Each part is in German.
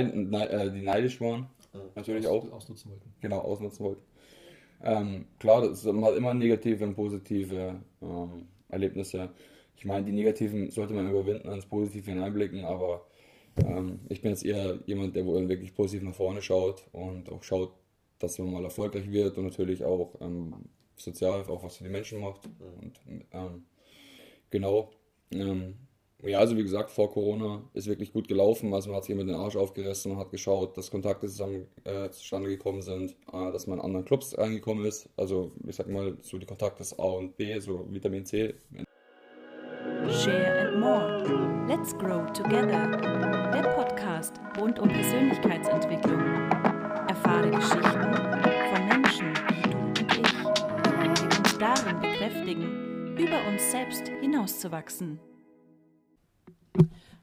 äh, die neidisch waren, Mhm. natürlich Aus- auch. Ausnutzen wollten. genau ausnutzen wollten. Ähm, klar, das, man hat immer negative und positive ähm, Erlebnisse. Ich meine, die negativen sollte man überwinden, ans Positive hineinblicken, aber ähm, ich bin jetzt eher jemand, der wirklich positiv nach vorne schaut und auch schaut, dass man mal erfolgreich wird und natürlich auch ähm, sozial auch was für die Menschen macht. Und ähm, genau. Ja, also wie gesagt, vor Corona ist wirklich gut gelaufen. Also man hat sich immer den Arsch aufgerissen und hat geschaut, dass Kontakte zusammen äh, zustande gekommen sind, äh, dass man in anderen Clubs reingekommen ist. Also ich sag mal, so die Kontakte A und B, so Vitamin C. Share and More. Let's Grow Together. Der Podcast rund um Persönlichkeitsentwicklung. Erfahre Geschichten von Menschen wie du und ich, die uns darin bekräftigen, über uns selbst hinauszuwachsen.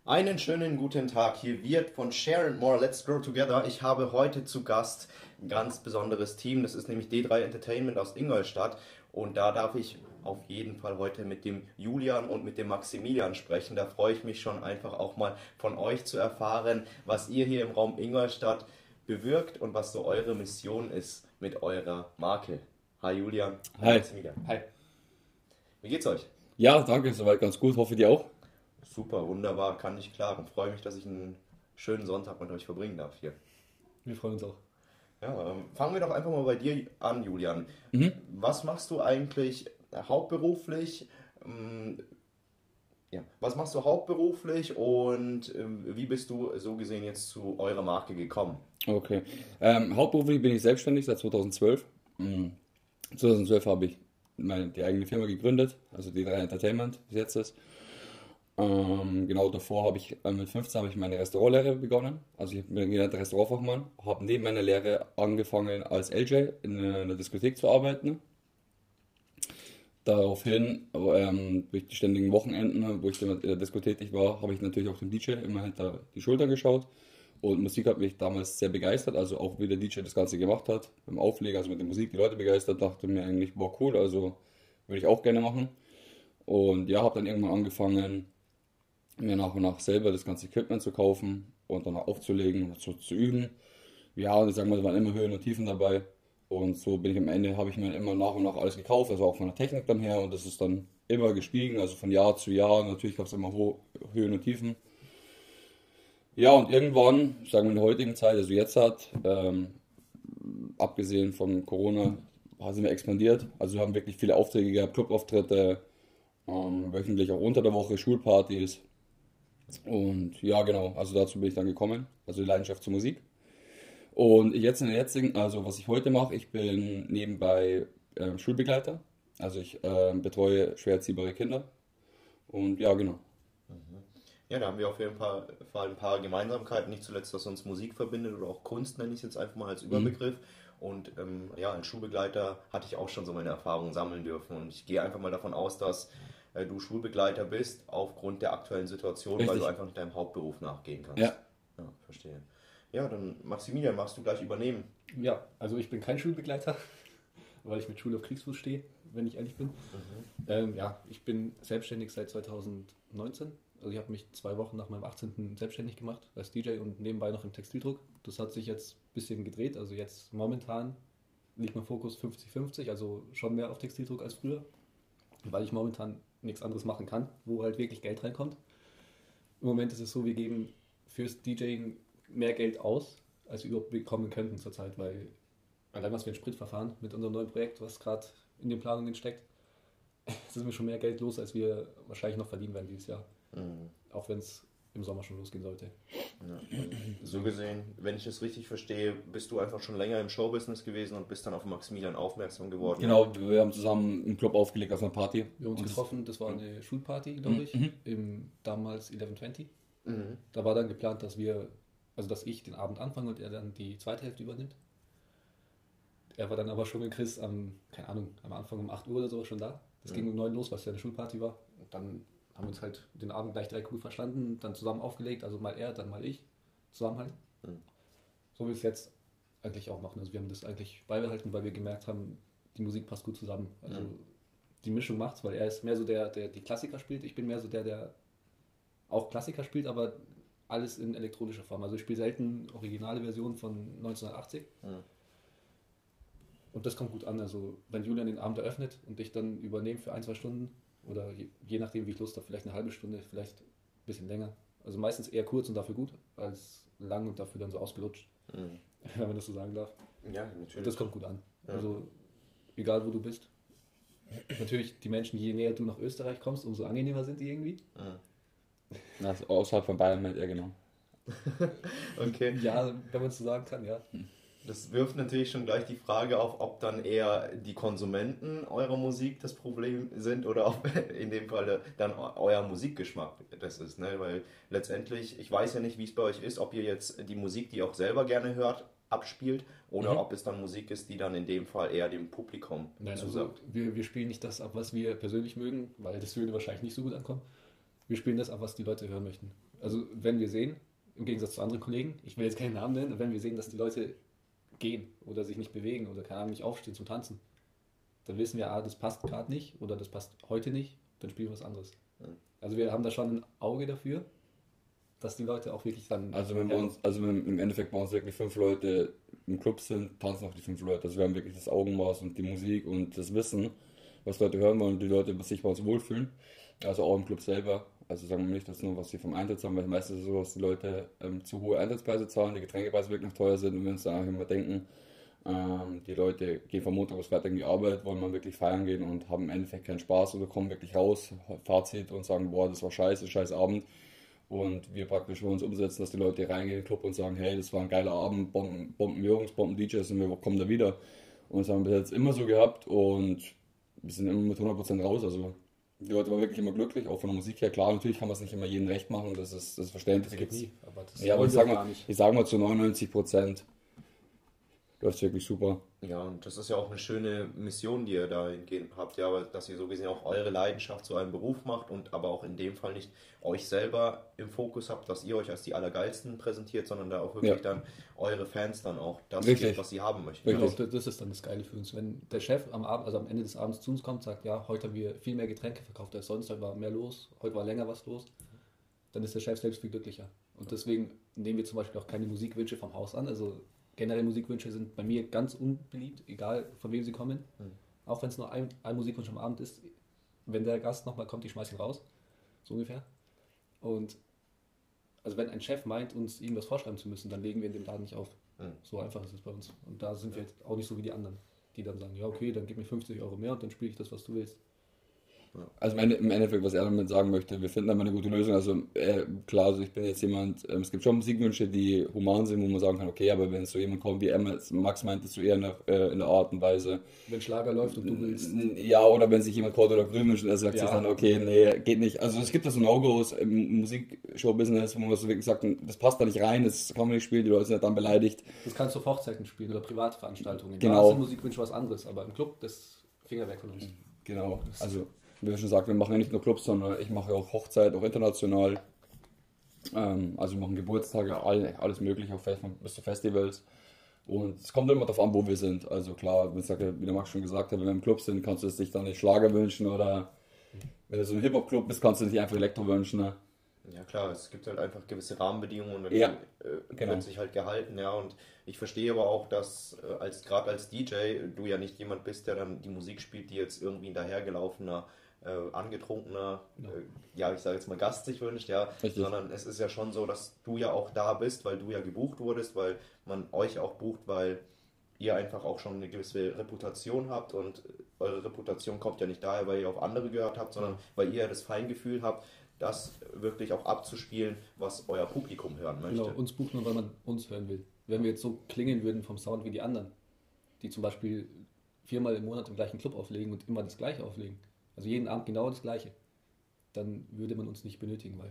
Einen schönen guten Tag. Hier wird von Share and More Let's Grow Together. Ich habe heute zu Gast ein ganz besonderes Team. Das ist nämlich D3 Entertainment aus Ingolstadt. Und da darf ich auf jeden Fall heute mit dem Julian und mit dem Maximilian sprechen. Da freue ich mich schon einfach auch mal von euch zu erfahren, was ihr hier im Raum Ingolstadt bewirkt und was so eure Mission ist mit eurer Marke. Hi Julian. Hi. Maximilian. Hi. Wie geht's euch? Ja, danke, soweit ganz gut. Hoffe, dir auch. Super, wunderbar, kann nicht klagen. Freue mich, dass ich einen schönen Sonntag mit euch verbringen darf hier. Wir freuen uns auch. Ja, ähm, fangen wir doch einfach mal bei dir an, Julian. Was machst du eigentlich hauptberuflich? Ähm, ja, was machst du hauptberuflich und ähm, wie bist du so gesehen jetzt zu eurer Marke gekommen? Okay. Ähm, hauptberuflich bin ich selbstständig seit 2012. Mhm. 2012 habe ich meine, die eigene Firma gegründet, also die 3 Entertainment bis jetzt ist. Ähm, genau davor habe ich, äh, mit 15 habe ich meine Restaurantlehre begonnen. Also ich bin gelernter Restaurantfachmann, habe neben meiner Lehre angefangen als LJ in einer Diskothek zu arbeiten. Daraufhin, ähm, durch die ständigen Wochenenden, wo ich in der Diskothek tätig war, habe ich natürlich auch dem DJ immer hinter die Schulter geschaut. Und Musik hat mich damals sehr begeistert, also auch wie der DJ das Ganze gemacht hat, beim Aufleger, also mit der Musik die Leute begeistert, dachte mir eigentlich, boah cool, also würde ich auch gerne machen. Und ja, habe dann irgendwann angefangen, mir nach und nach selber das ganze Equipment zu kaufen und dann auch aufzulegen und so zu üben. Ja, und ich sag mal, da waren immer Höhen und Tiefen dabei. Und so bin ich am Ende, habe ich mir immer nach und nach alles gekauft, also auch von der Technik dann her. Und das ist dann immer gestiegen, also von Jahr zu Jahr. Natürlich gab es immer Ho Höhen und Tiefen. Ja, und irgendwann, sagen wir in der heutigen Zeit, also jetzt hat, ähm, abgesehen von Corona, sind wir expandiert. Also wir haben wirklich viele Aufträge gehabt, Clubauftritte, ähm, wöchentlich auch unter der Woche, Schulpartys. Und ja, genau, also dazu bin ich dann gekommen, also die Leidenschaft zur Musik. Und jetzt in der jetzigen, also was ich heute mache, ich bin nebenbei ähm, Schulbegleiter. Also ich ähm, betreue schwer erziehbare Kinder. Und ja, genau. Ja, da haben wir auf jeden Fall ein paar Gemeinsamkeiten, nicht zuletzt, was uns Musik verbindet oder auch Kunst nenne ich es jetzt einfach mal als Überbegriff. Und ähm, ja, als Schulbegleiter hatte ich auch schon so meine Erfahrungen sammeln dürfen. Und ich gehe einfach mal davon aus, dass äh, du Schulbegleiter bist, aufgrund der aktuellen Situation, weil Richtig. du einfach nicht deinem Hauptberuf nachgehen kannst. Ja. Ja, verstehe. Ja, dann Maximilian, magst du gleich übernehmen? Ja, also ich bin kein Schulbegleiter, weil ich mit Schule auf Kriegsfuß stehe, wenn ich ehrlich bin. Ähm, ja, ich bin selbstständig seit 2019. Also ich habe mich zwei Wochen nach meinem 18. selbstständig gemacht als DJ und nebenbei noch im Textildruck. Das hat sich jetzt ein bisschen gedreht. Also jetzt momentan liegt mein Fokus 50-50, also schon mehr auf Textildruck als früher, weil ich momentan nichts anderes machen kann, wo halt wirklich Geld reinkommt. Im Moment ist es so, wir geben fürs DJing mehr Geld aus, als wir überhaupt bekommen könnten zurzeit, weil allein was wir in Spritverfahren mit unserem neuen Projekt, was gerade in den Planungen steckt, sind wir schon mehr Geld los, als wir wahrscheinlich noch verdienen werden dieses Jahr. Auch wenn es im Sommer schon losgehen sollte. Ja. So gesehen, wenn ich es richtig verstehe, bist du einfach schon länger im Showbusiness gewesen und bist dann auf Maximilian aufmerksam geworden. Genau, wir haben zusammen einen Club aufgelegt auf einer Party. Wir haben uns Und das- getroffen, das war eine Schulparty, glaube ich, Mhm. im damals 1120. Mhm. Da war dann geplant, dass wir, also dass ich den Abend anfange und er dann die zweite Hälfte übernimmt. Er war dann aber schon mit Chris am, keine Ahnung, am Anfang um 8 Uhr oder so schon da. Das ging um 9 los, was ja eine Schulparty war. Und dann haben wir uns halt den Abend gleich direkt cool verstanden, dann zusammen aufgelegt, also mal er, dann mal ich, zusammen halt. Mhm. So wie wir es jetzt eigentlich auch machen. Also wir haben das eigentlich beibehalten, weil wir gemerkt haben, die Musik passt gut zusammen. Also Mhm. die Mischung macht's, weil er ist mehr so der, der die Klassiker spielt, ich bin mehr so der, der auch Klassiker spielt, aber alles in elektronischer Form. Also ich spiele selten originale Versionen von 1980. Mhm. Und das kommt gut an. Also wenn Julian den Abend eröffnet und ich dann übernehme für ein, zwei Stunden oder je, je nachdem, wie ich Lust habe, vielleicht eine halbe Stunde, vielleicht ein bisschen länger. Also meistens eher kurz und dafür gut, als lang und dafür dann so ausgelutscht, Mhm. wenn man das so sagen darf. Ja, Und natürlich. das kommt gut an. Ja. Also egal wo du bist. Natürlich, die Menschen, je näher du nach Österreich kommst, umso angenehmer sind die irgendwie. Mhm. Na, also außerhalb von Bayern halt eher genau. Okay. Ja, wenn man es so sagen kann, ja. Das wirft natürlich schon gleich die Frage auf, ob dann eher die Konsumenten eurer Musik das Problem sind oder ob in dem Fall dann euer Musikgeschmack das ist. Ne? Weil letztendlich, ich weiß ja nicht, wie es bei euch ist, ob ihr jetzt die Musik, die ihr auch selber gerne hört, abspielt oder Mhm. ob es dann Musik ist, die dann in dem Fall eher dem Publikum Nein, also zusagt. wir, wir spielen nicht das ab, was wir persönlich mögen, weil das würde wahrscheinlich nicht so gut ankommen. Wir spielen das ab, was die Leute hören möchten. Also wenn wir sehen, im Gegensatz zu anderen Kollegen, ich will jetzt keinen Namen nennen, wenn wir sehen, dass die Leute gehen oder sich nicht bewegen oder keine Ahnung, nicht aufstehen zum Tanzen, dann wissen wir, ah, das passt gerade nicht oder das passt heute nicht, dann spielen wir was anderes. Mhm. Also wir haben da schon ein Auge dafür, dass die Leute auch wirklich dann... Also wenn bei uns, also wenn im Endeffekt bei uns wirklich fünf Leute im Club sind, tanzen auch die fünf Leute. Also wir haben wirklich das Augenmaß und die Musik und das Wissen, was Leute hören wollen und die Leute sich bei uns wohlfühlen. Also auch im Club selber. Also sagen wir nicht, dass nur was sie vom Eintritt haben, weil meistens ist es so, dass die Leute ähm, zu hohe Eintrittspreise zahlen, die Getränkepreise wirklich noch teuer sind und wir uns dann auch immer denken, ähm, die Leute gehen von Montag bis Freitag in die Arbeit, wollen mal wirklich feiern gehen und haben im Endeffekt keinen Spaß oder kommen wirklich raus, Fazit und sagen, boah, das war scheiße, scheiß Abend. Und wir praktisch für uns umsetzen, dass die Leute reingehen in den Club und sagen, hey, das war ein geiler Abend, Bomben, Bomben Jungs, Bomben DJs und wir kommen da wieder. Und das haben wir bis jetzt immer so gehabt und wir sind immer mit 100% raus. Also die Leute waren wirklich immer glücklich, auch von der Musik her. Klar, natürlich kann man es nicht immer jedem recht machen, das ist, das ist verständlich. das geht nie, aber das Ja, aber ich wir sag, gar mal, ich sag mal zu 99% läuft es wirklich super. Ja, und das ist ja auch eine schöne Mission, die ihr dahingehend habt, ja, aber dass ihr so gesehen auch eure Leidenschaft zu einem Beruf macht und aber auch in dem Fall nicht euch selber im Fokus habt, dass ihr euch als die Allergeilsten präsentiert, sondern da auch wirklich Ja. dann eure Fans dann auch das Richtig. was sie haben möchten. Richtig. Genau, das ist dann das Geile für uns. Wenn der Chef am Abend, also am Ende des Abends zu uns kommt, sagt, ja, heute haben wir viel mehr Getränke verkauft als sonst, heute war mehr los, heute war länger was los, dann ist der Chef selbst viel glücklicher. Und deswegen nehmen wir zum Beispiel auch keine Musikwünsche vom Haus an. Also generell Musikwünsche sind bei mir ganz unbeliebt, egal von wem sie kommen. Mhm. Auch wenn es nur ein, ein Musikwunsch am Abend ist. Wenn der Gast nochmal kommt, ich schmeiß ihn raus. So ungefähr. Und also wenn ein Chef meint, uns irgendwas vorschreiben zu müssen, dann legen wir in dem Laden nicht auf. Mhm. So einfach ist es bei uns. Und da sind wir jetzt auch nicht so wie die anderen, die dann sagen, ja okay, dann gib mir 50 Euro mehr und dann spiele ich das, was du willst. Also im Ende- im Endeffekt, was er damit sagen möchte, wir finden da mal eine gute Lösung. Also äh, klar, also ich bin jetzt jemand, ähm, es gibt schon Musikwünsche, die human sind, wo man sagen kann, okay, aber wenn so jemand kommt wie Emma, Max meint es so eher in der, äh, in der Art und Weise. Wenn Schlager läuft und du willst. Ja, oder wenn sich jemand Kord oder Grün wünscht, er sagt Ja. sich dann, okay, nee, geht nicht. Also es gibt da so No-Gos im Musikshow-Business, wo man so wirklich sagt, das passt da nicht rein, das kann man nicht spielen, die Leute sind dann beleidigt. Das kannst du auf Hochzeiten spielen oder Privatveranstaltungen. Genau. Da sind Musikwünsche was anderes, aber im Club, das Finger weg von uns. Genau. Also, wie wir schon gesagt, wir machen ja nicht nur Clubs, sondern ich mache ja auch Hochzeit, auch international. Ähm, also wir machen Geburtstage, all, alles mögliche, auch bis zu Festivals. Und es kommt immer darauf an, wo wir sind. Also klar, wie der Max schon gesagt hat, wenn wir im Club sind, kannst du es dich dann nicht Schlager wünschen oder wenn du so ein Hip-Hop-Club bist, kannst du dich einfach Elektro wünschen. Ne? Ja klar, es gibt halt einfach gewisse Rahmenbedingungen und Ja, die äh, genau. wird sich halt gehalten, ja. Und ich verstehe aber auch, dass äh, als gerade als DJ du ja nicht jemand bist, der dann die Musik spielt, die jetzt irgendwie ein dahergelaufener, äh, angetrunkener, Genau. äh, ja ich sage jetzt mal Gast sich wünscht, ja, Richtig. sondern es ist ja schon so, dass du ja auch da bist, weil du ja gebucht wurdest, weil man euch auch bucht, weil ihr einfach auch schon eine gewisse Reputation habt und eure Reputation kommt ja nicht daher, weil ihr auf andere gehört habt, sondern weil ihr das Feingefühl habt, das wirklich auch abzuspielen, was euer Publikum hören möchte. Genau, uns bucht man, weil man uns hören will. Wenn wir jetzt so klingen würden vom Sound wie die anderen, die zum Beispiel viermal im Monat im gleichen Club auflegen und immer das gleiche auflegen, also jeden Abend genau das gleiche, dann würde man uns nicht benötigen, weil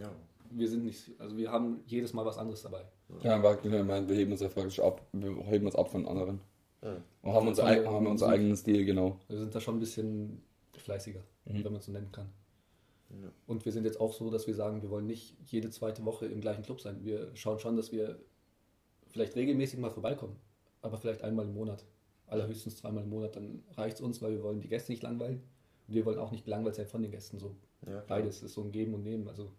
Ja. wir sind nicht, also wir haben jedes Mal was anderes dabei. Ja, aber ich meine, wir heben uns ja praktisch ab, wir heben uns ab von anderen. Ja. Und haben, unser, haben unseren eigenen Stil, genau. Wir sind da schon ein bisschen fleißiger, Mhm. wenn man es so nennen kann. Ja. Und wir sind jetzt auch so, dass wir sagen, wir wollen nicht jede zweite Woche im gleichen Club sein. Wir schauen schon, dass wir vielleicht regelmäßig mal vorbeikommen, aber vielleicht einmal im Monat. Allerhöchstens zweimal im Monat, dann reicht es uns, weil wir wollen die Gäste nicht langweilen. Und wir wollen auch nicht gelangweilt sein von den Gästen. So Ja, beides ist so ein Geben und Nehmen. Also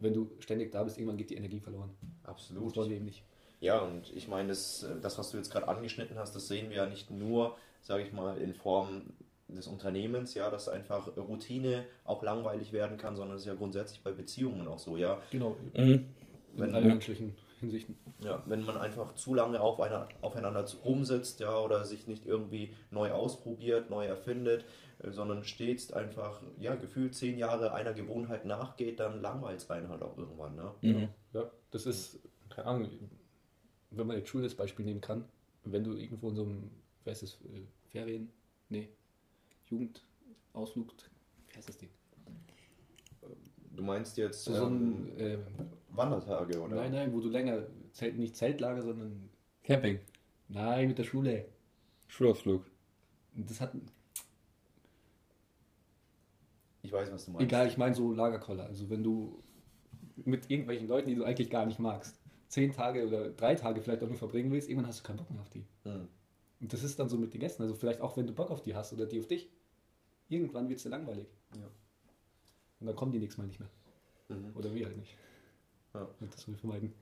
wenn du ständig da bist, irgendwann geht die Energie verloren. Absolut. Das wollen wir eben nicht. Ja, und ich meine, das, das, was du jetzt gerade angeschnitten hast, das sehen wir ja nicht nur, sage ich mal, in Form des Unternehmens, ja, dass einfach Routine auch langweilig werden kann, sondern es ist ja grundsätzlich bei Beziehungen auch so, ja. Genau. Mhm. In allen menschlichen Hinsichten. Ja, wenn man einfach zu lange auf einer, aufeinander zu- rumsitzt, ja, oder sich nicht irgendwie neu ausprobiert, neu erfindet, äh, sondern stets einfach, ja, gefühlt zehn Jahre einer Gewohnheit nachgeht, dann langweilt es einen halt auch irgendwann, ne? Mhm. Ja, das ist, keine Ahnung, wenn man jetzt Schule als Beispiel nehmen kann, wenn du irgendwo in so einem, wie heißt das, äh, Ferien, nee, Jugendausflug, wie heißt das Ding? Du meinst jetzt So, so ähm, ein, äh, Wandertage, oder? nein, nein, wo du länger, Zelt, nicht Zeltlager, sondern, Camping. nein, mit der Schule. Schulausflug. Das hat, Ich weiß, was du meinst. egal, ich meine so Lagerkoller, also wenn du mit irgendwelchen Leuten, die du eigentlich gar nicht magst, zehn Tage oder drei Tage vielleicht auch nur verbringen willst, irgendwann hast du keinen Bock mehr auf die. Mhm. Und das ist dann so mit den Gästen. Also vielleicht auch, wenn du Bock auf die hast oder die auf dich. Irgendwann wird es dir langweilig. Ja. Und dann kommen die nächstes Mal nicht mehr. Mhm. Oder wir halt nicht. Ja. Das ich vermeiden.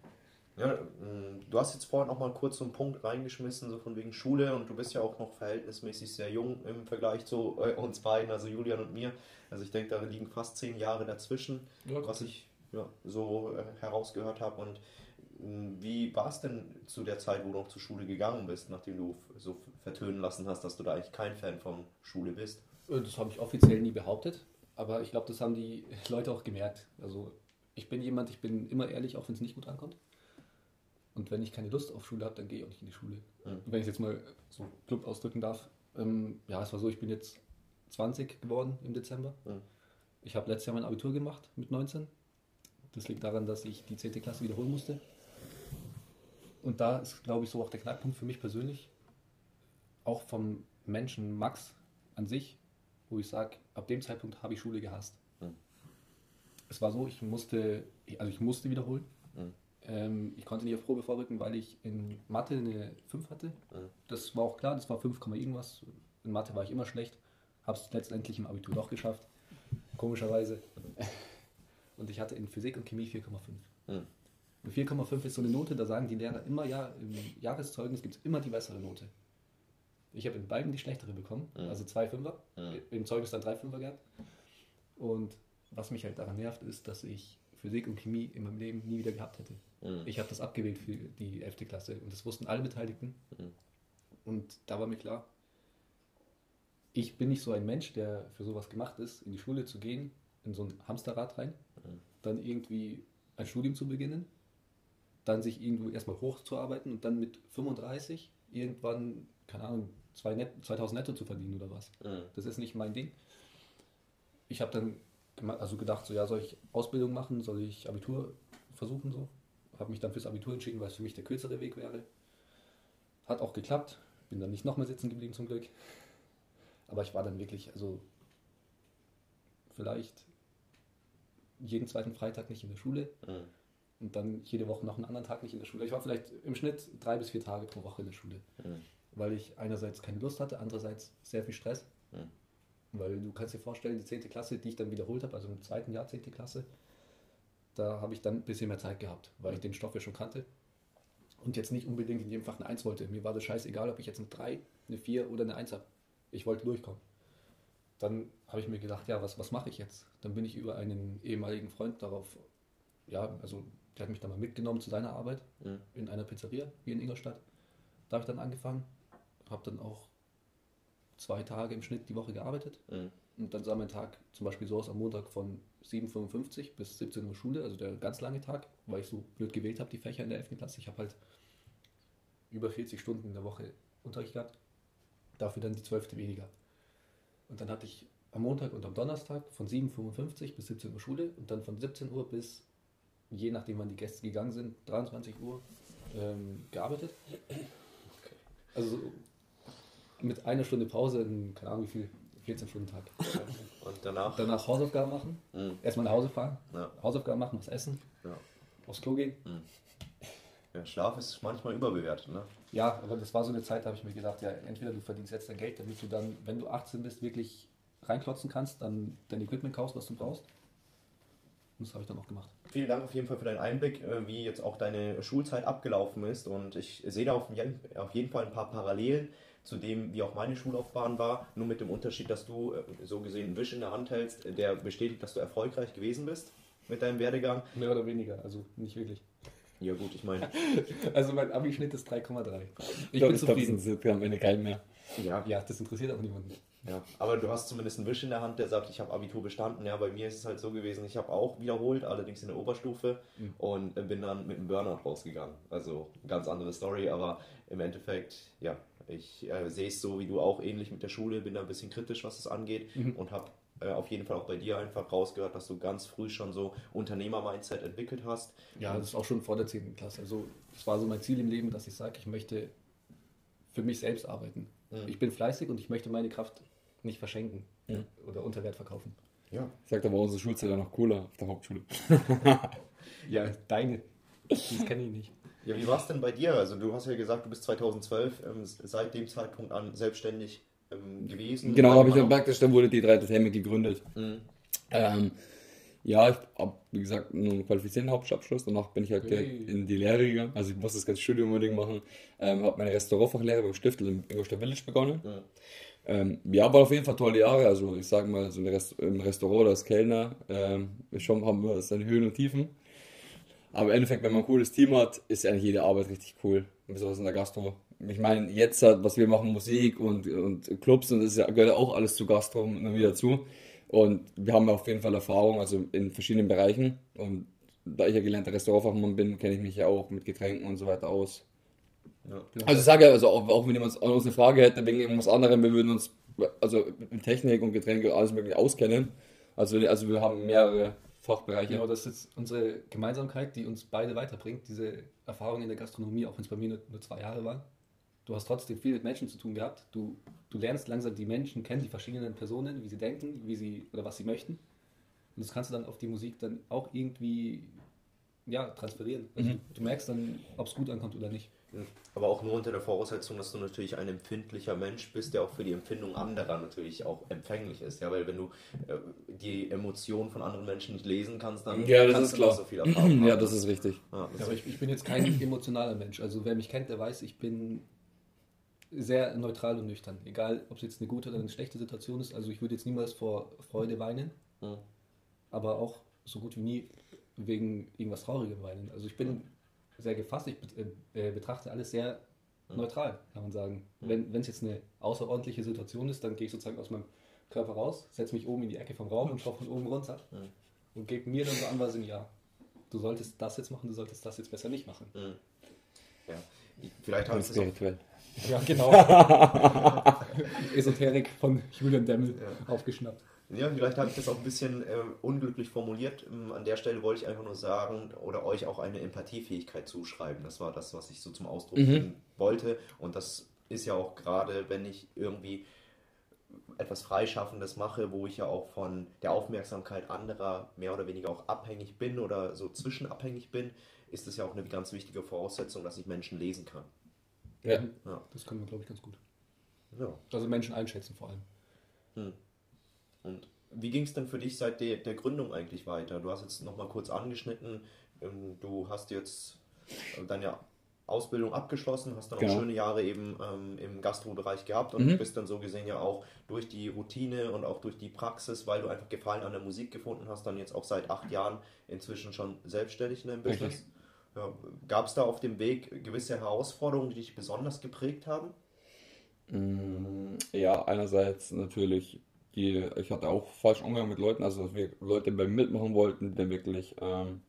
Ja, mh, du hast jetzt vorhin noch mal kurz so einen Punkt reingeschmissen, so von wegen Schule und du bist ja auch noch verhältnismäßig sehr jung im Vergleich zu äh, uns beiden, also Julian und mir. Also ich denke, da liegen fast zehn Jahre dazwischen, Ja, was ich ja, so äh, herausgehört habe. Und mh, wie war es denn zu der Zeit, wo du noch zur Schule gegangen bist, nachdem du so vertönen lassen hast, dass du da eigentlich kein Fan von Schule bist? Äh, Das habe ich offiziell nie behauptet. Aber ich glaube, das haben die Leute auch gemerkt. Also ich bin jemand, ich bin immer ehrlich, auch wenn es nicht gut ankommt. Und wenn ich keine Lust auf Schule habe, dann gehe ich auch nicht in die Schule. Mhm. Wenn ich jetzt mal so plump ausdrücken darf. Ähm, ja, es war so, ich bin jetzt 20 geworden im Dezember. Mhm. Ich habe letztes Jahr mein Abitur gemacht mit 19. Das liegt daran, dass ich die 10. Klasse wiederholen musste. Und da ist, glaube ich, so auch der Knackpunkt für mich persönlich, auch vom Menschen Max an sich, wo ich sage, ab dem Zeitpunkt habe ich Schule gehasst. Mhm. Es war so, ich musste, also ich musste wiederholen. Mhm. Ähm, ich konnte nicht auf Probe vorrücken, weil ich in Mathe eine 5 hatte. Mhm. Das war auch klar, das war 5, irgendwas. In Mathe war ich immer schlecht. Habe es letztendlich im Abitur doch geschafft. Komischerweise. Und ich hatte in Physik und Chemie 4,5. Mhm. Und 4,5 ist so eine Note, da sagen die Lehrer immer, ja, im Jahreszeugnis gibt es immer die bessere Note. Ich habe in beiden die schlechtere bekommen, Mhm. also zwei Fünfer. Mhm. Im Zeugnis dann drei Fünfer gehabt. Und was mich halt daran nervt, ist, dass ich Physik und Chemie in meinem Leben nie wieder gehabt hätte. Mhm. Ich habe das abgewählt für die 11. Klasse und das wussten alle Beteiligten. Und da war mir klar, ich bin nicht so ein Mensch, der für sowas gemacht ist, in die Schule zu gehen, in so ein Hamsterrad rein, dann irgendwie ein Studium zu beginnen, dann sich irgendwo erstmal hochzuarbeiten und dann mit 35 irgendwann, keine Ahnung, zwei Net 2000 netto zu verdienen oder was. Mhm. Das ist nicht mein Ding. Ich habe dann also gedacht, so ja, soll ich Ausbildung machen, soll ich Abitur versuchen so. Habe mich dann fürs Abitur entschieden, weil es für mich der kürzere Weg wäre. Hat auch geklappt. Bin dann nicht nochmal sitzen geblieben zum Glück. Aber ich war dann wirklich, also vielleicht jeden zweiten Freitag nicht in der Schule Mhm. und dann jede Woche noch einen anderen Tag nicht in der Schule. Ich war vielleicht im Schnitt drei bis vier Tage pro Woche in der Schule, Mhm. Weil ich einerseits keine Lust hatte, andererseits sehr viel Stress. Mhm. Weil du kannst dir vorstellen, die 10. Klasse, die ich dann wiederholt habe, also im zweiten Jahr 10. Klasse, da habe ich dann ein bisschen mehr Zeit gehabt, weil ich den Stoff ja schon kannte und jetzt nicht unbedingt in jedem Fach eine 1 wollte. Mir war das scheißegal, ob ich jetzt eine 3, eine 4 oder eine 1 habe. Ich wollte durchkommen. Dann habe ich mir gedacht, ja, was, was mache ich jetzt? Dann bin ich über einen ehemaligen Freund darauf, ja, also der hat mich dann mal mitgenommen zu seiner Arbeit Mhm. in einer Pizzeria hier in Ingolstadt. Da habe ich dann angefangen, habe dann auch zwei Tage im Schnitt die Woche gearbeitet. Mhm. Und dann sah mein Tag zum Beispiel so aus am Montag von 7.55 bis 17 Uhr Schule, also der ganz lange Tag, weil ich so blöd gewählt habe, die Fächer in der 11. Klasse. Ich habe halt über 40 Stunden in der Woche Unterricht gehabt, dafür dann die 12. weniger. Und dann hatte ich am Montag und am Donnerstag von 7.55 bis 17 Uhr Schule und dann von 17 Uhr bis, je nachdem wann die Gäste gegangen sind, 23 Uhr ähm, gearbeitet. Also so mit einer Stunde Pause in, keine Ahnung wie viel, 14 Stunden Tag. Und danach? Danach Hausaufgaben machen, Mhm. erstmal nach Hause fahren, Ja. Hausaufgaben machen, was essen, Ja. aufs Klo gehen. ja, Schlaf ist manchmal überbewertet, ne? Ja, aber das war so eine Zeit, da habe ich mir gedacht, ja, entweder du verdienst jetzt dein Geld, damit du dann, wenn du 18 bist, wirklich reinklotzen kannst, dann dein Equipment kaufst, was du brauchst. Und das habe ich dann auch gemacht. Vielen Dank auf jeden Fall für deinen Einblick, äh, wie jetzt auch deine Schulzeit abgelaufen ist. Und ich sehe da auf jeden Fall ein paar Parallelen zu dem, wie auch meine Schullaufbahn war. Nur mit dem Unterschied, dass du äh, so gesehen einen Wisch in der Hand hältst, der bestätigt, dass du erfolgreich gewesen bist mit deinem Werdegang. Mehr oder weniger, also nicht wirklich. Ja gut, ich meine, Also mein Abi-Schnitt ist 3,3. Ich Ich glaube, bin das zufrieden. interessiert am Ende keinen mehr. ja, Ja, das interessiert auch niemanden. Ja, aber du hast zumindest einen Wisch in der Hand, der sagt, ich habe Abitur bestanden. Ja, bei mir ist es halt so gewesen, ich habe auch wiederholt, allerdings in der Oberstufe Mhm. und äh, bin dann mit einem Burnout rausgegangen. Also ganz andere Story, aber im Endeffekt, ja, ich äh, sehe es so wie du auch ähnlich mit der Schule, bin da ein bisschen kritisch, was es angeht Mhm. und habe äh, auf jeden Fall auch bei dir einfach rausgehört, dass du ganz früh schon so Unternehmer-Mindset entwickelt hast. Ja, das ist auch schon vor der 10. Klasse. Also das war so mein Ziel im Leben, dass ich sage, ich möchte für mich selbst arbeiten. Mhm. Ich bin fleißig und ich möchte meine Kraft nicht verschenken Ja. oder unter Wert verkaufen. Ja, Sagt aber unsere Schulzeit ja noch cooler auf der Hauptschule. Ja, deine. Das kenne ich nicht. Ja, wie war es denn bei dir? Also du hast ja gesagt, du bist 2012 ähm, seit dem Zeitpunkt an selbstständig ähm, gewesen. Genau, habe ich dann praktisch, dann wurde die 3 Entertainment gegründet. Mhm. Ähm, ja, ich habe, wie gesagt, einen qualifizierten Hauptabschluss. Danach bin ich halt direkt in die Lehre gegangen. Also ich musste das ganze Studium unbedingt machen. Ähm, habe meine Restaurantfachlehre beim Stiftel in Ingolstadt Village begonnen. Ja. Ähm, ja, war auf jeden Fall tolle Jahre. Also ich sage mal, so ein Rest im Restaurant oder als Kellner ähm, schon haben wir seine Höhen und Tiefen. Aber im Endeffekt, wenn man ein cooles Team hat, ist eigentlich jede Arbeit richtig cool. Besonders in der Gastro. Ich meine, jetzt, halt, was wir machen, Musik und, und Clubs, und das gehört ja auch alles zu Gastro immer wieder zu. Und wir haben auf jeden Fall Erfahrung, also in verschiedenen Bereichen. Und da ich ja gelernter Restaurantfachmann bin, kenne ich mich ja auch mit Getränken und so weiter aus. Ja. Also ich sage ja, also auch, auch wenn jemand an uns eine Frage hätte wegen irgendwas anderem, wir würden uns also in Technik und Getränke und alles mögliche auskennen. Also, also wir haben mehrere Fachbereiche. Genau, das ist unsere Gemeinsamkeit, die uns beide weiterbringt. Diese Erfahrung in der Gastronomie, auch wenn es bei mir nur, nur zwei Jahre waren. Du hast trotzdem viel mit Menschen zu tun gehabt. Du, du lernst langsam die Menschen kennen, die verschiedenen Personen, wie sie denken, wie sie oder was sie möchten. Und das kannst du dann auf die Musik dann auch irgendwie ja, transferieren. Also Mhm. Du merkst dann, ob es gut ankommt oder nicht. Aber auch nur unter der Voraussetzung, dass du natürlich ein empfindlicher Mensch bist, der auch für die Empfindung anderer natürlich auch empfänglich ist. Ja, weil wenn du äh, die Emotionen von anderen Menschen nicht lesen kannst, dann Ja, das kannst ist du klar. so viel Erfahrung Ja, haben. das ist richtig. Ja, das Ja, aber ich, ich bin jetzt kein emotionaler Mensch. Also wer mich kennt, der weiß, ich bin sehr neutral und nüchtern. Egal, ob es jetzt eine gute oder eine schlechte Situation ist. Also ich würde jetzt niemals vor Freude weinen, Mhm. aber auch so gut wie nie wegen irgendwas Traurigem weinen. Also ich bin sehr gefasst, ich bet- äh, betrachte alles sehr neutral, kann man sagen. Wenn es jetzt eine außerordentliche Situation ist, dann gehe ich sozusagen aus meinem Körper raus, setze mich oben in die Ecke vom Raum und schaue von oben runter Mhm. und gebe mir dann so Anweisungen, ja, du solltest das jetzt machen, du solltest das jetzt besser nicht machen. Mhm. Ja. Vielleicht habe ich auch spirituell. Ja, genau. Esoterik von Julian Demmel Ja. aufgeschnappt. Ja, vielleicht habe ich das auch ein bisschen äh, unglücklich formuliert. Ähm, an der Stelle wollte ich einfach nur sagen oder euch auch eine Empathiefähigkeit zuschreiben. Das war das, was ich so zum Ausdruck Mhm. bringen wollte. Und das ist ja auch gerade, wenn ich irgendwie etwas Freischaffendes mache, wo ich ja auch von der Aufmerksamkeit anderer mehr oder weniger auch abhängig bin oder so zwischenabhängig bin, ist es ja auch eine ganz wichtige Voraussetzung, dass ich Menschen lesen kann. Ja. Ja. Das können wir, glaube ich, ganz gut. ja. Also Menschen einschätzen vor allem. Und wie ging es denn für dich seit der, der Gründung eigentlich weiter? Du hast jetzt nochmal kurz angeschnitten, ähm, du hast jetzt äh, deine Ausbildung abgeschlossen, hast dann auch Genau. schöne Jahre eben ähm, im Gastrobereich gehabt und Mhm. bist dann so gesehen ja auch durch die Routine und auch durch die Praxis, weil du einfach Gefallen an der Musik gefunden hast, dann jetzt auch seit acht Jahren inzwischen schon selbstständig in deinem Richtig. Business. Ja, Gab es da auf dem Weg gewisse Herausforderungen, die dich besonders geprägt haben? Mm, Ja, einerseits natürlich, die, ich hatte auch falschen Umgang mit Leuten, also dass wir Leute bei mir mitmachen wollten, die wirklich ähm,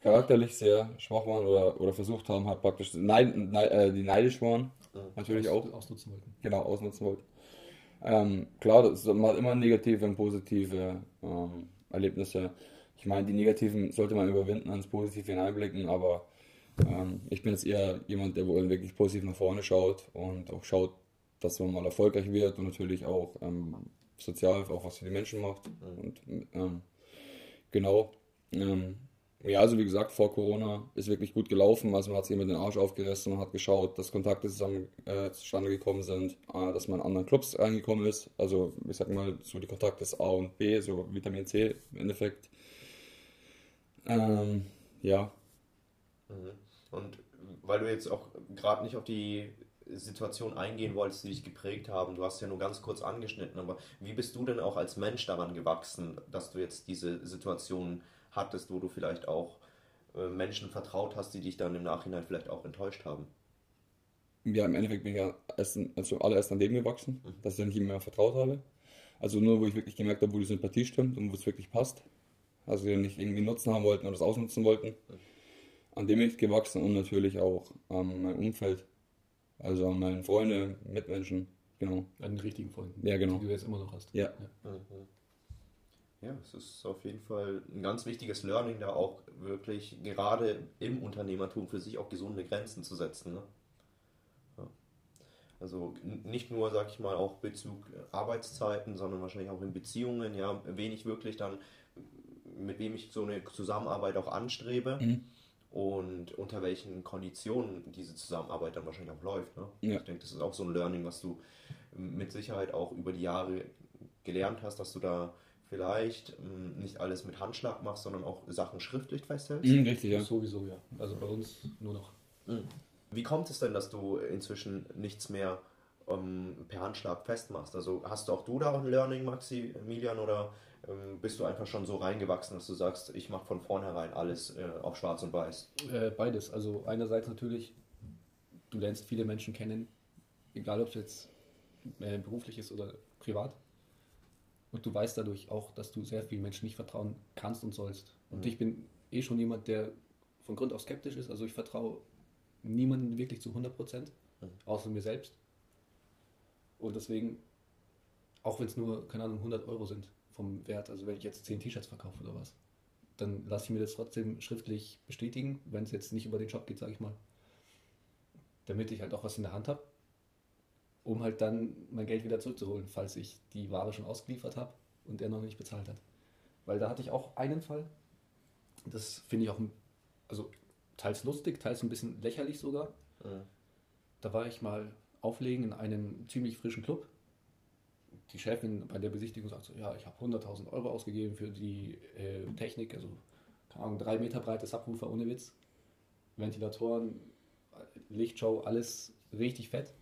charakterlich sehr schwach waren oder, oder versucht haben, halt praktisch neid, neid, äh, die neidisch waren, natürlich auch, Aus, ausnutzen wollten. genau, ausnutzen wollten. Ähm, klar, das, man hat immer negative und positive ähm, Erlebnisse. Ich meine, die negativen sollte man überwinden, ans Positive hineinblicken, aber ähm, ich bin jetzt eher jemand, der wohl wirklich positiv nach vorne schaut und auch schaut, dass man mal erfolgreich wird und natürlich auch ähm, sozial, auch was für die Menschen macht. Und ähm, genau. Ähm, ja, also wie gesagt, vor Corona ist wirklich gut gelaufen. Also man hat sich immer den Arsch aufgerissen, man hat geschaut, dass Kontakte zusammen äh, zustande gekommen sind, äh, dass man in anderen Clubs reingekommen ist. Also ich sag mal, so die Kontakte ist A und B, so Vitamin C im Endeffekt. Ähm, ja, Mhm. Und weil du jetzt auch gerade nicht auf die Situation eingehen wolltest, die dich geprägt haben, du hast ja nur ganz kurz angeschnitten, aber wie bist du denn auch als Mensch daran gewachsen, dass du jetzt diese Situation hattest, wo du vielleicht auch äh, Menschen vertraut hast, die dich dann im Nachhinein vielleicht auch enttäuscht haben? ja, im Endeffekt bin ich ja erst, also allererst an dem gewachsen, dass ich ja nicht mehr vertraut habe. Also nur, wo ich wirklich gemerkt habe, wo die Sympathie stimmt und wo es wirklich passt. Also die nicht irgendwie Nutzen haben wollten oder es ausnutzen wollten. An dem bin ich gewachsen und natürlich auch an mein Umfeld. Also an meine Freunde, Mitmenschen. Genau. An den richtigen Freunden. Ja, genau. Die du jetzt immer noch hast. Ja. Ja, es ist auf jeden Fall ein ganz wichtiges Learning, da auch wirklich gerade im Unternehmertum für sich auch gesunde Grenzen zu setzen. Ne? Ja. Also nicht nur, sag ich mal, auch Bezug Arbeitszeiten, sondern wahrscheinlich auch in Beziehungen, ja, wen ich wirklich dann, mit wem ich so eine Zusammenarbeit auch anstrebe und unter welchen Konditionen diese Zusammenarbeit dann wahrscheinlich auch läuft. Ne? Ja. Ich denke, das ist auch so ein Learning, was du mit Sicherheit auch über die Jahre gelernt hast, dass du da vielleicht ähm, nicht alles mit Handschlag machst, sondern auch Sachen schriftlich festhältst. Mhm, richtig, ja. Sowieso, ja. Also bei uns nur noch. Wie kommt es denn, dass du inzwischen nichts mehr ähm, per Handschlag festmachst? Also hast du auch du da ein Learning, Maximilian, oder bist du einfach schon so reingewachsen, dass du sagst, ich mache von vornherein alles äh, auf schwarz und weiß? Äh, beides. Also einerseits natürlich, du lernst viele Menschen kennen, egal ob es jetzt äh, beruflich ist oder privat. Und du weißt dadurch auch, dass du sehr vielen Menschen nicht vertrauen kannst und sollst. Und ich bin eh schon jemand, der von Grund auf skeptisch ist. Also ich vertraue niemandem wirklich zu 100 Prozent, außer mir selbst. Und deswegen, auch wenn es nur, keine Ahnung, 100 Euro sind vom Wert, also wenn ich jetzt 10 T-Shirts verkaufe oder was, dann lasse ich mir das trotzdem schriftlich bestätigen, wenn es jetzt nicht über den Shop geht, sage ich mal. Damit ich halt auch was in der Hand habe, um halt dann mein Geld wieder zurückzuholen, falls ich die Ware schon ausgeliefert habe und er noch nicht bezahlt hat. Weil da hatte ich auch einen Fall, das finde ich auch, also teils lustig, teils ein bisschen lächerlich sogar. Da war ich mal auflegen in einem ziemlich frischen Club. Die Chefin bei der Besichtigung sagt so, ja, ich habe 100.000 Euro ausgegeben für die äh, Technik, also keine Ahnung, drei Meter breite Subwoofer ohne Witz, Ventilatoren, Lichtshow, alles richtig fett.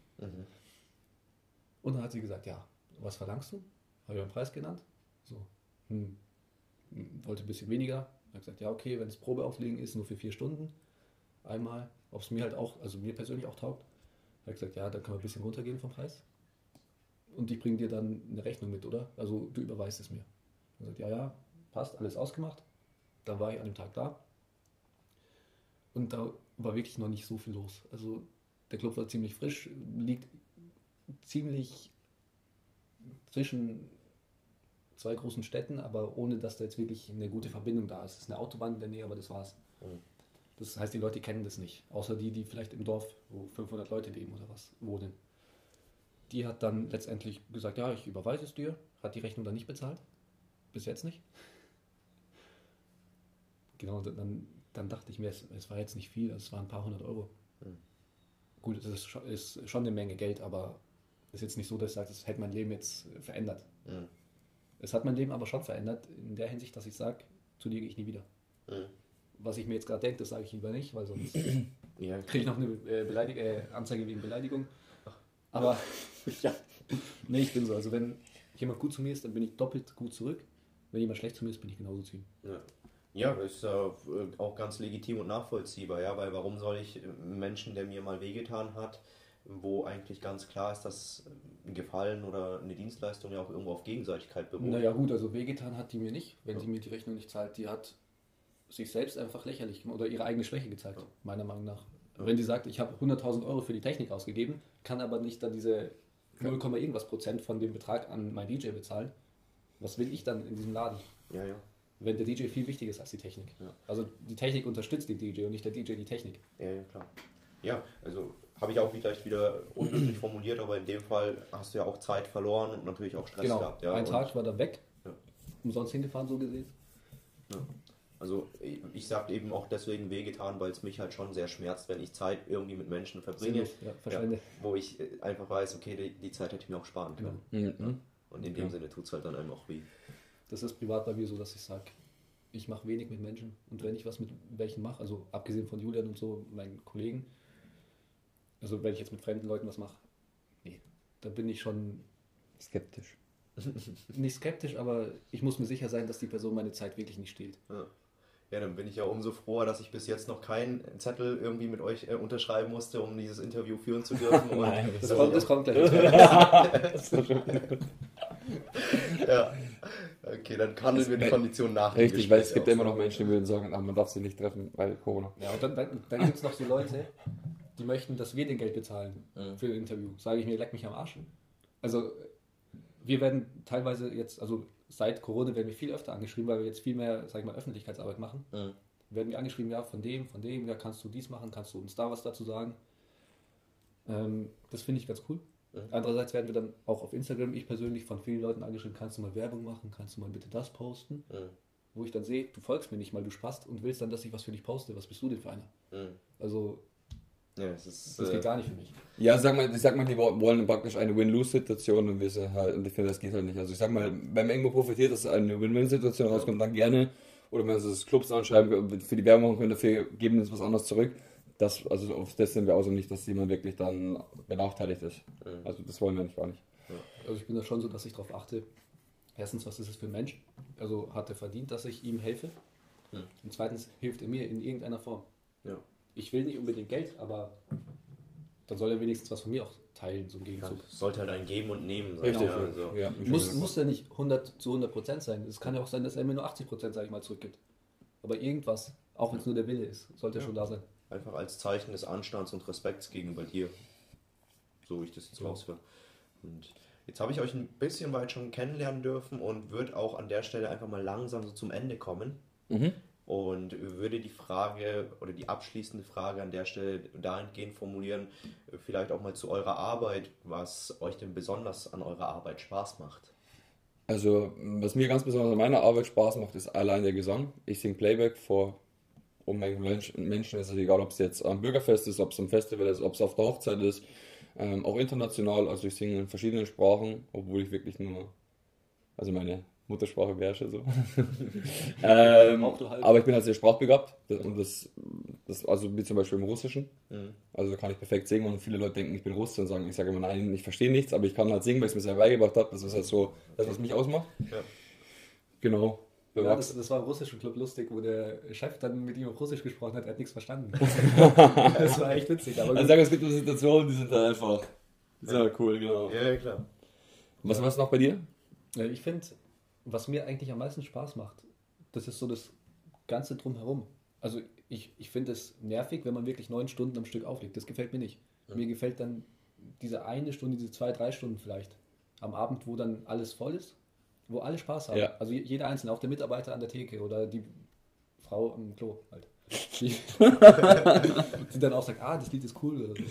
Und dann hat sie gesagt, ja, was verlangst du? Habe ich einen Preis genannt. So, hm, wollte ein bisschen weniger. Hat gesagt, ja, okay, wenn es Probeauflegen ist, nur für vier Stunden einmal, ob es mir halt auch, also mir persönlich auch taugt. Hat gesagt, ja, dann können wir ein bisschen runtergehen vom Preis. Und ich bringe dir dann eine Rechnung mit, oder? Also du überweist es mir. Er sagt, ja, ja, passt, alles ausgemacht. Dann war ich an dem Tag da. Und da war wirklich noch nicht so viel los. Also der Club war ziemlich frisch, liegt ziemlich zwischen zwei großen Städten, aber ohne dass da jetzt wirklich eine gute Verbindung da ist. Es ist eine Autobahn in der Nähe, aber das war's. Das heißt, die Leute kennen das nicht. Außer die, die vielleicht im Dorf, wo 500 Leute leben oder was, wohnen. Die hat dann letztendlich gesagt, ja, ich überweise es dir. Hat die Rechnung dann nicht bezahlt. Bis jetzt nicht. Genau, dann, dann dachte ich mir, es, es war jetzt nicht viel, es waren ein paar hundert Euro. Gut, das ist schon, ist schon eine Menge Geld, aber ist jetzt nicht so, dass ich sage, das hätte mein Leben jetzt verändert. Mhm. Es hat mein Leben aber schon verändert, in der Hinsicht, dass ich sage, zu dir gehe ich nie wieder. Mhm. Was ich mir jetzt gerade denke, das sage ich lieber nicht, weil sonst Ja, kriege ich noch eine äh, Beleidig äh, Anzeige wegen Beleidigung. Aber ja. nee, ich bin so. Also wenn jemand gut zu mir ist, dann bin ich doppelt gut zurück. Wenn jemand schlecht zu mir ist, bin ich genauso zu ihm. Ja. Ja, das ist äh, auch ganz legitim und nachvollziehbar, ja, weil warum soll ich äh, Menschen, der mir mal wehgetan hat, wo eigentlich ganz klar ist, dass ein Gefallen oder eine Dienstleistung ja auch irgendwo auf Gegenseitigkeit beruht. Naja gut, also wehgetan hat die mir nicht, wenn sie mir die Rechnung nicht zahlt. Die hat sich selbst einfach lächerlich gemacht oder ihre eigene Schwäche gezeigt, meiner Meinung nach. Wenn die sagt, ich habe 100.000 Euro für die Technik ausgegeben, kann aber nicht dann diese 0, irgendwas Prozent von dem Betrag an meinen DJ bezahlen, was will ich dann in diesem Laden? Ja, ja. Wenn der DJ viel wichtiger ist als die Technik. Ja. Also die Technik unterstützt den DJ und nicht der DJ die Technik. Ja, ja, klar. Ja, also habe ich auch vielleicht wieder unglücklich formuliert, aber in dem Fall hast du ja auch Zeit verloren und natürlich auch Stress genau, gehabt. Ja, ein Tag war da weg, Ja. umsonst hingefahren so gesehen. Ja. Also ich- sage eben auch deswegen wehgetan, weil es mich halt schon sehr schmerzt, wenn ich Zeit irgendwie mit Menschen verbringe, ja, verschwende. wo ich äh, einfach weiß, okay, die, die Zeit hätte ich mir auch sparen können. Genau. Mhm. Und in dem Sinne tut es halt dann einem auch weh. Das ist privat bei mir so, dass ich sage, ich mache wenig mit Menschen. Und wenn ich was mit welchen mache, also abgesehen von Julian und so, meinen Kollegen, also wenn ich jetzt mit fremden Leuten was mache, nee, da bin ich schon Skeptisch. nicht skeptisch, aber ich muss mir sicher sein, dass die Person meine Zeit wirklich nicht stiehlt. Ja. Ja, dann bin ich ja umso froher, dass ich bis jetzt noch keinen Zettel irgendwie mit euch äh, unterschreiben musste, um dieses Interview führen zu dürfen. Und Nein, Das, dass kommt, das kommt gleich. ja. Okay, dann handeln wir die Kondition nach. Richtig, weil es gibt aus. immer noch Menschen, die würden sagen, ah, man darf sie nicht treffen, weil Corona. Ja, und dann, dann, dann gibt es noch so Leute, die möchten, dass wir den Geld bezahlen Mhm. für ein Interview. Sage ich mir, leck mich am Arsch. Also, wir werden teilweise jetzt, also seit Corona werden wir viel öfter angeschrieben, weil wir jetzt viel mehr, sag ich mal, Öffentlichkeitsarbeit machen. Mhm. Werden wir angeschrieben, ja, von dem, von dem, ja, kannst du dies machen, kannst du uns da was dazu sagen. Ähm, das finde ich ganz cool. Mhm. Andererseits werden wir dann auch auf Instagram, ich persönlich, von vielen Leuten angeschrieben, kannst du mal Werbung machen, kannst du mal bitte das posten, Mhm. wo ich dann sehe, du folgst mir nicht mal, du spast und willst dann, dass ich was für dich poste. Was bist du denn für einer? Also, Ja, es ist, das äh, geht gar nicht für mich. Ja, sag mal, ich sag mal, die wo- wollen praktisch eine Win-Lose-Situation und wir sind halt, und ich finde, das geht halt nicht. Also ich sag mal, wenn man irgendwo profitiert, dass eine Win-Win-Situation rauskommt, dann gerne. Oder wenn sie das Clubs anschreiben, für die Werbung können, dafür geben uns was anderes zurück. Das, also auf das sind wir auch so nicht, dass jemand wirklich dann benachteiligt ist. Mhm. Also das wollen wir nicht gar nicht. Also ich bin da schon so, dass ich darauf achte. Erstens, was ist es für ein Mensch? Also hat er verdient, dass ich ihm helfe? Hm. Und zweitens, hilft er mir in irgendeiner Form? Ja. Ich will nicht unbedingt Geld, aber dann soll er wenigstens was von mir auch teilen, so im Ja, Gegenzug. es sollte halt ein Geben und Nehmen sein. Richtig, Ja, also. ja. Muss, muss ja nicht 100 zu 100 Prozent sein. Es kann ja auch sein, dass er mir nur 80 Prozent, sage ich mal, zurückgibt. Aber irgendwas, auch wenn es nur der Wille ist, sollte Ja. schon da sein. Einfach als Zeichen des Anstands und Respekts gegenüber dir. So wie ich das jetzt So. raushöre. Und jetzt habe ich euch ein bisschen weit schon kennenlernen dürfen und würde auch an der Stelle einfach mal langsam so zum Ende kommen. Mhm. Und würde die Frage oder die abschließende Frage an der Stelle dahingehend formulieren, vielleicht auch mal zu eurer Arbeit, was euch denn besonders an eurer Arbeit Spaß macht. Also, was mir ganz besonders an meiner Arbeit Spaß macht, ist allein der Gesang. Ich singe Playback vor Unmengen Menschen. Menschen ist es egal, ob es jetzt am Bürgerfest ist, ob es am Festival ist, ob es auf der Hochzeit ist. Ähm, auch international, also ich singe in verschiedenen Sprachen, obwohl ich wirklich nur, also meine Muttersprache beherrsche so. ähm, halt. aber ich bin halt sehr sprachbegabt und das, das, also wie zum Beispiel im Russischen. Mhm. Also da kann ich perfekt singen und viele Leute denken, ich bin Russe und sagen, ich sage immer nein, ich verstehe nichts, aber ich kann halt singen, weil ich es mir selber beigebracht habe. Das ist halt so das, was mich ausmacht. Ja. Genau. Ja, das, das war im russischen Club lustig, wo der Chef dann mit ihm auf Russisch gesprochen hat, er hat nichts verstanden. das war echt witzig. Aber also sagen, es gibt so Situationen, die sind halt einfach, halt cool, genau. Ja, ja, klar. Was war es noch bei dir? Äh, Ich finde, was mir eigentlich am meisten Spaß macht, das ist so das Ganze drumherum. Also ich, ich finde es nervig, wenn man wirklich neun Stunden am Stück auflegt. Das gefällt mir nicht. Mir gefällt dann diese eine Stunde, diese zwei, drei Stunden vielleicht am Abend, wo dann alles voll ist, wo alle Spaß haben. Ja. Also je- jeder Einzelne, auch der Mitarbeiter an der Theke oder die Frau am Klo halt. Die, die dann auch sagt, ah, das Lied ist cool. Oder so.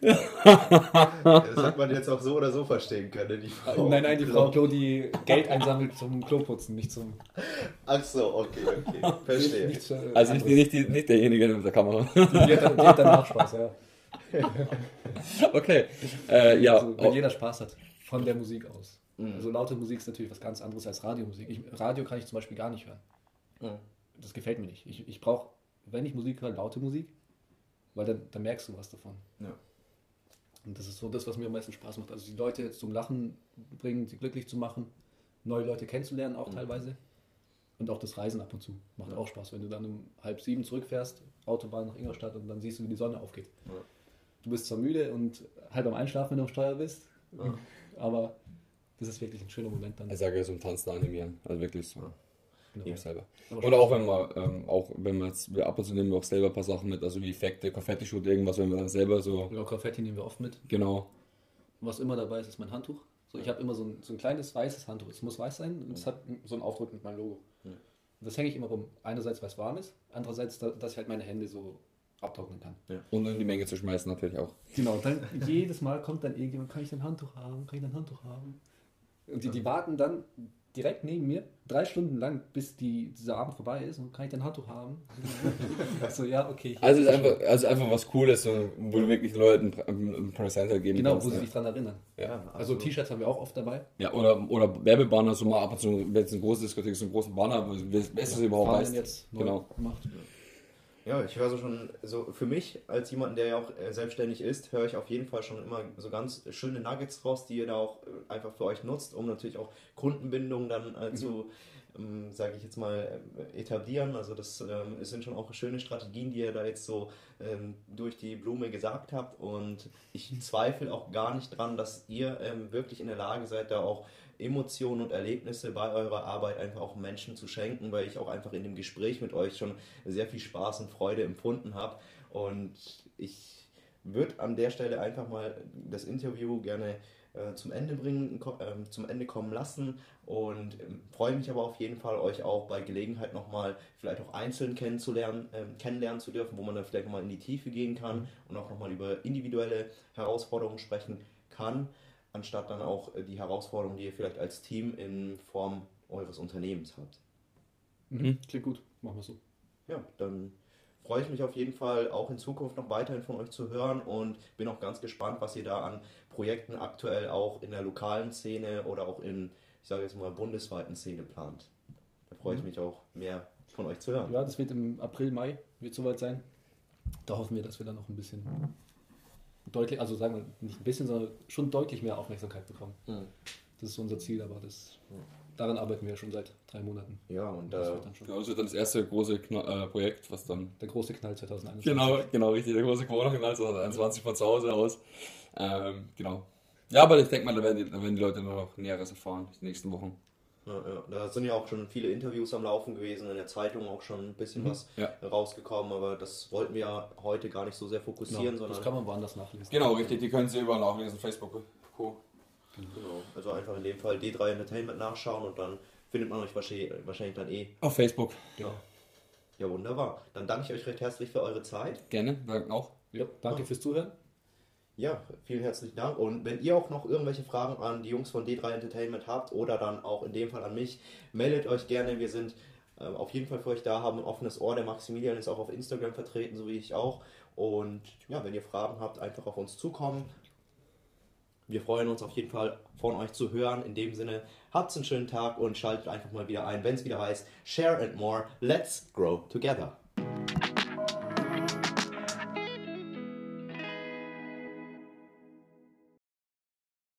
Das hat man jetzt auch so oder so verstehen können. Die Frau. Nein, nein, die Frau Klo, die Geld einsammelt zum Kloputzen, nicht zum... Ach so, okay, okay. Verstehe. Nicht, äh, Also nicht, nicht, die, nicht derjenige mit der Kamera. Die hat, dann, die hat danach Spaß, ja. okay. Äh, ja, Also, wenn oh, jeder Spaß hat, von der Musik aus. Mhm. Also laute Musik ist natürlich was ganz anderes als Radiomusik. Ich, Radio kann ich zum Beispiel gar nicht hören. Mhm. Das gefällt mir nicht. Ich, ich brauche, wenn ich Musik höre, laute Musik, weil dann, dann merkst du was davon. Ja. Und das ist so das, was mir am meisten Spaß macht. Also die Leute zum Lachen bringen, sie glücklich zu machen, neue Leute kennenzulernen auch Mhm. teilweise. Und auch das Reisen ab und zu macht Ja. auch Spaß, wenn du dann um halb sieben zurückfährst, Autobahn nach Ingolstadt und dann siehst du, wie die Sonne aufgeht. Ja. Du bist zwar müde und halb am Einschlafen, wenn du am Steuer bist, Ja. aber das ist wirklich ein schöner Moment dann. ich sage so ein Tanz da animieren. Also wirklich so. Genau. Ich selber. Und auch wenn man, ähm, auch wenn man jetzt, wir ab und zu nehmen wir auch selber ein paar Sachen mit, also wie Effekte, Konfetti-Shoot, irgendwas, wenn wir dann selber so, Ja, Konfetti nehmen wir oft mit. genau. Was immer dabei ist, ist mein Handtuch. So, ich habe immer so ein, so ein kleines weißes Handtuch. Es muss weiß sein und es hat so einen Aufdruck mit meinem Logo. Und das hänge ich immer rum. Einerseits, weil es warm ist, andererseits, da- dass ich halt meine Hände so abtrocknen kann. Und in die Menge zu schmeißen natürlich auch. Genau, dann jedes Mal kommt dann irgendjemand, kann ich dein Handtuch haben, kann ich dein Handtuch haben? Und die, die warten dann, direkt neben mir, drei Stunden lang, bis die, dieser Abend vorbei ist und kann ich dein Handtuch haben? so, ja, okay. Also, ist es ist einfach, also einfach was Cooles, so, wo du wirklich Leuten ein Präsent geben Genau, kannst. wo sie ne? sich dran erinnern. Ja, Also absolut. T-Shirts haben wir auch oft dabei. Ja, oder, oder Werbebanner, so mal ab und zu, wenn es eine große Diskothek ist, so einen großen Banner, wer ist das überhaupt jetzt neu Genau. gemacht. Ja, ich höre so schon, so für mich als jemand, der ja auch äh, selbstständig ist, höre ich auf jeden Fall schon immer so ganz schöne Nuggets raus, die ihr da auch äh, einfach für euch nutzt, um natürlich auch Kundenbindung dann äh, zu, ähm, sage ich jetzt mal, äh, etablieren. Also das ähm, sind schon auch schöne Strategien, die ihr da jetzt so ähm, durch die Blume gesagt habt. Und ich zweifle auch gar nicht dran, dass ihr ähm, wirklich in der Lage seid, da auch Emotionen und Erlebnisse bei eurer Arbeit einfach auch Menschen zu schenken, weil ich auch einfach in dem Gespräch mit euch schon sehr viel Spaß und Freude empfunden habe. Und ich würde an der Stelle einfach mal das Interview gerne äh, zum Ende bringen, ähm, zum Ende kommen lassen und ähm, freue mich aber auf jeden Fall, euch auch bei Gelegenheit nochmal vielleicht auch einzeln kennenzulernen, ähm, kennenlernen zu dürfen, wo man dann vielleicht nochmal in die Tiefe gehen kann und auch nochmal über individuelle Herausforderungen sprechen kann, anstatt dann auch äh, die Herausforderungen, die ihr vielleicht als Team in Form eures Unternehmens habt. Mhm. Klingt gut, machen wir so. Ja, dann freue ich mich auf jeden Fall auch in Zukunft noch weiterhin von euch zu hören und bin auch ganz gespannt, was ihr da an Projekten aktuell auch in der lokalen Szene oder auch in, ich sage jetzt mal, bundesweiten Szene plant. Da freue ich mich auch mehr von euch zu hören. Ja, das wird im April, Mai, wird soweit sein. Da hoffen wir, dass wir dann noch ein bisschen deutlich, also sagen wir nicht ein bisschen, sondern schon deutlich mehr Aufmerksamkeit bekommen. Mhm. Das ist unser Ziel, aber das, daran arbeiten wir schon seit drei Monaten. Ja, und Das äh, wird dann schon Genau, das wird dann das erste große Kna äh, Projekt, was dann. der große Knall 2021. Genau, genau, richtig, der große Corona-Kanal 2021 von zu Hause aus. Ähm, genau. Ja, aber ich denke mal, da werden, die, da werden die Leute noch Näheres erfahren, die nächsten Wochen. Ja, ja, da sind ja auch schon viele Interviews am Laufen gewesen, in der Zeitung auch schon ein bisschen was Ja. rausgekommen, aber das wollten wir ja heute gar nicht so sehr fokussieren, Genau, sondern das kann man woanders nachlesen. Genau, richtig, die können Sie überall nachlesen, Facebook, Co. genau, also einfach in dem Fall D3 Entertainment nachschauen und dann findet man euch wahrscheinlich, wahrscheinlich dann eh Auf Facebook. Ja. Ja, wunderbar. Dann danke ich euch recht herzlich für eure Zeit. Gerne, danke auch. Ja, danke fürs Zuhören. Ja, vielen herzlichen Dank. Und wenn ihr auch noch irgendwelche Fragen an die Jungs von D3 Entertainment habt oder dann auch in dem Fall an mich, meldet euch gerne. Wir sind äh, auf jeden Fall für euch da, haben ein offenes Ohr. Der Maximilian ist auch auf Instagram vertreten, so wie ich auch. Und ja, wenn ihr Fragen habt, einfach auf uns zukommen. Wir freuen uns auf jeden Fall von euch zu hören. In dem Sinne, habt einen schönen Tag und schaltet einfach mal wieder ein, wenn es wieder heißt Share and More. Let's grow together.